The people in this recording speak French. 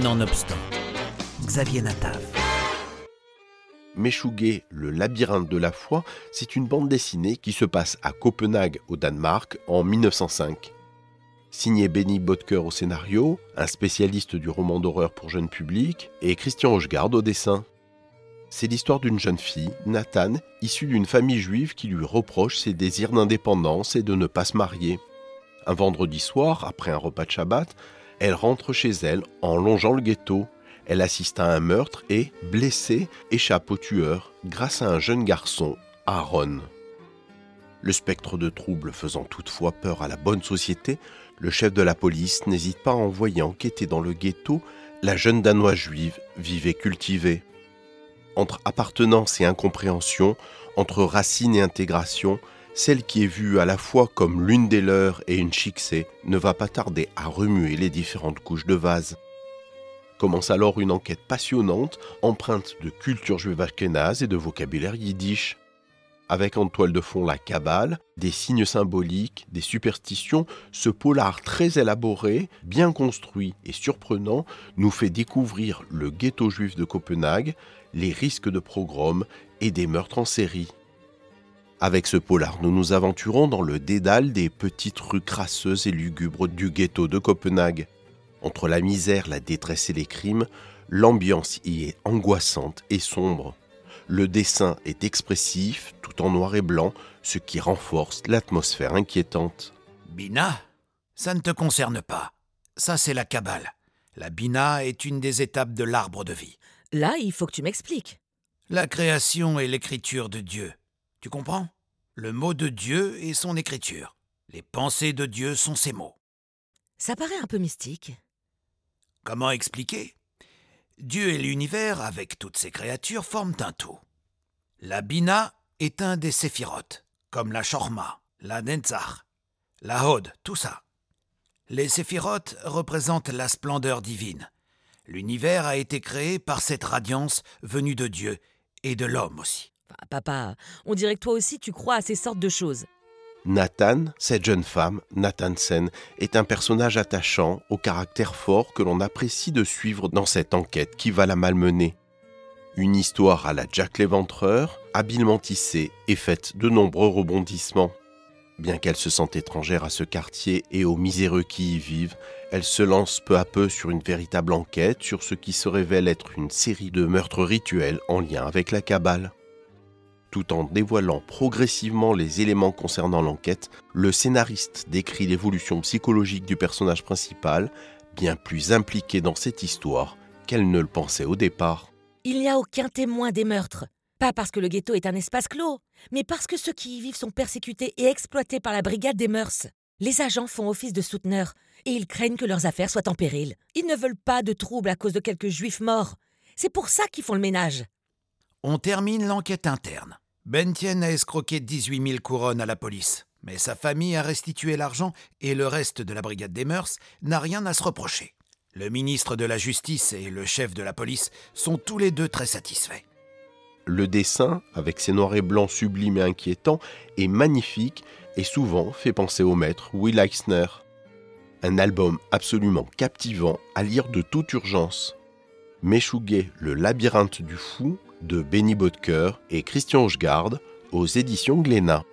Nonobstant, Xavier Natav. Meshuggah, le labyrinthe de la foi, c'est une bande dessinée qui se passe à Copenhague, au Danemark, en 1905. Signé Benny Bodker au scénario, un spécialiste du roman d'horreur pour jeunes publics, et Christian Hochgard au dessin. C'est l'histoire d'une jeune fille, Nathan, issue d'une famille juive qui lui reproche ses désirs d'indépendance et de ne pas se marier. Un vendredi soir, après un repas de Shabbat, elle rentre chez elle en longeant le ghetto. Elle assiste à un meurtre et, blessée, échappe au tueur grâce à un jeune garçon, Aaron. Le spectre de trouble faisant toutefois peur à la bonne société, le chef de la police n'hésite pas à envoyer enquêter dans le ghetto la jeune danoise juive vivait cultivée. Entre appartenance et incompréhension, entre racine et intégration, celle qui est vue à la fois comme l'une des leurs et une chixée ne va pas tarder à remuer les différentes couches de vase. Commence alors une enquête passionnante, empreinte de culture juive et de vocabulaire yiddish. Avec en toile de fond la cabale, des signes symboliques, des superstitions, ce polar très élaboré, bien construit et surprenant nous fait découvrir le ghetto juif de Copenhague, les risques de pogrom et des meurtres en série. Avec ce polar, nous nous aventurons dans le dédale des petites rues crasseuses et lugubres du ghetto de Copenhague. Entre la misère, la détresse et les crimes, l'ambiance y est angoissante et sombre. Le dessin est expressif, tout en noir et blanc, ce qui renforce l'atmosphère inquiétante. Bina Ça ne te concerne pas. Ça, c'est la Kabbale. La Bina est une des étapes de l'arbre de vie. Là, il faut que tu m'expliques. La création et l'écriture de Dieu. Tu comprends? Le mot de Dieu est son écriture. Les pensées de Dieu sont ses mots. Ça paraît un peu mystique. Comment expliquer? Dieu et l'univers, avec toutes ses créatures, forment un tout. La Bina est un des séphirotes, comme la Shorma, la Nenzach, la Hod, tout ça. Les séphirotes représentent la splendeur divine. L'univers a été créé par cette radiance venue de Dieu et de l'homme aussi. Papa, on dirait que toi aussi tu crois à ces sortes de choses. Nathan, cette jeune femme, Nathan Sen, est un personnage attachant, au caractère fort que l'on apprécie de suivre dans cette enquête qui va la malmener. Une histoire à la Jack l'Éventreur, habilement tissée et faite de nombreux rebondissements. Bien qu'elle se sente étrangère à ce quartier et aux miséreux qui y vivent, elle se lance peu à peu sur une véritable enquête sur ce qui se révèle être une série de meurtres rituels en lien avec la Kabbale. Tout en dévoilant progressivement les éléments concernant l'enquête, le scénariste décrit l'évolution psychologique du personnage principal, bien plus impliqué dans cette histoire qu'elle ne le pensait au départ. Il n'y a aucun témoin des meurtres. Pas parce que le ghetto est un espace clos, mais parce que ceux qui y vivent sont persécutés et exploités par la brigade des mœurs. Les agents font office de souteneurs et ils craignent que leurs affaires soient en péril. Ils ne veulent pas de troubles à cause de quelques juifs morts. C'est pour ça qu'ils font le ménage. On termine l'enquête interne. Bentien a escroqué 18 000 couronnes à la police, mais sa famille a restitué l'argent et le reste de la brigade des mœurs n'a rien à se reprocher. Le ministre de la Justice et le chef de la police sont tous les deux très satisfaits. Le dessin, avec ses noirs et blancs sublimes et inquiétants, est magnifique et souvent fait penser au maître Will Eisner. Un album absolument captivant à lire de toute urgence. Meshuggah, le labyrinthe du fou de Benny Bodker et Christian Hochgard aux éditions Glénat.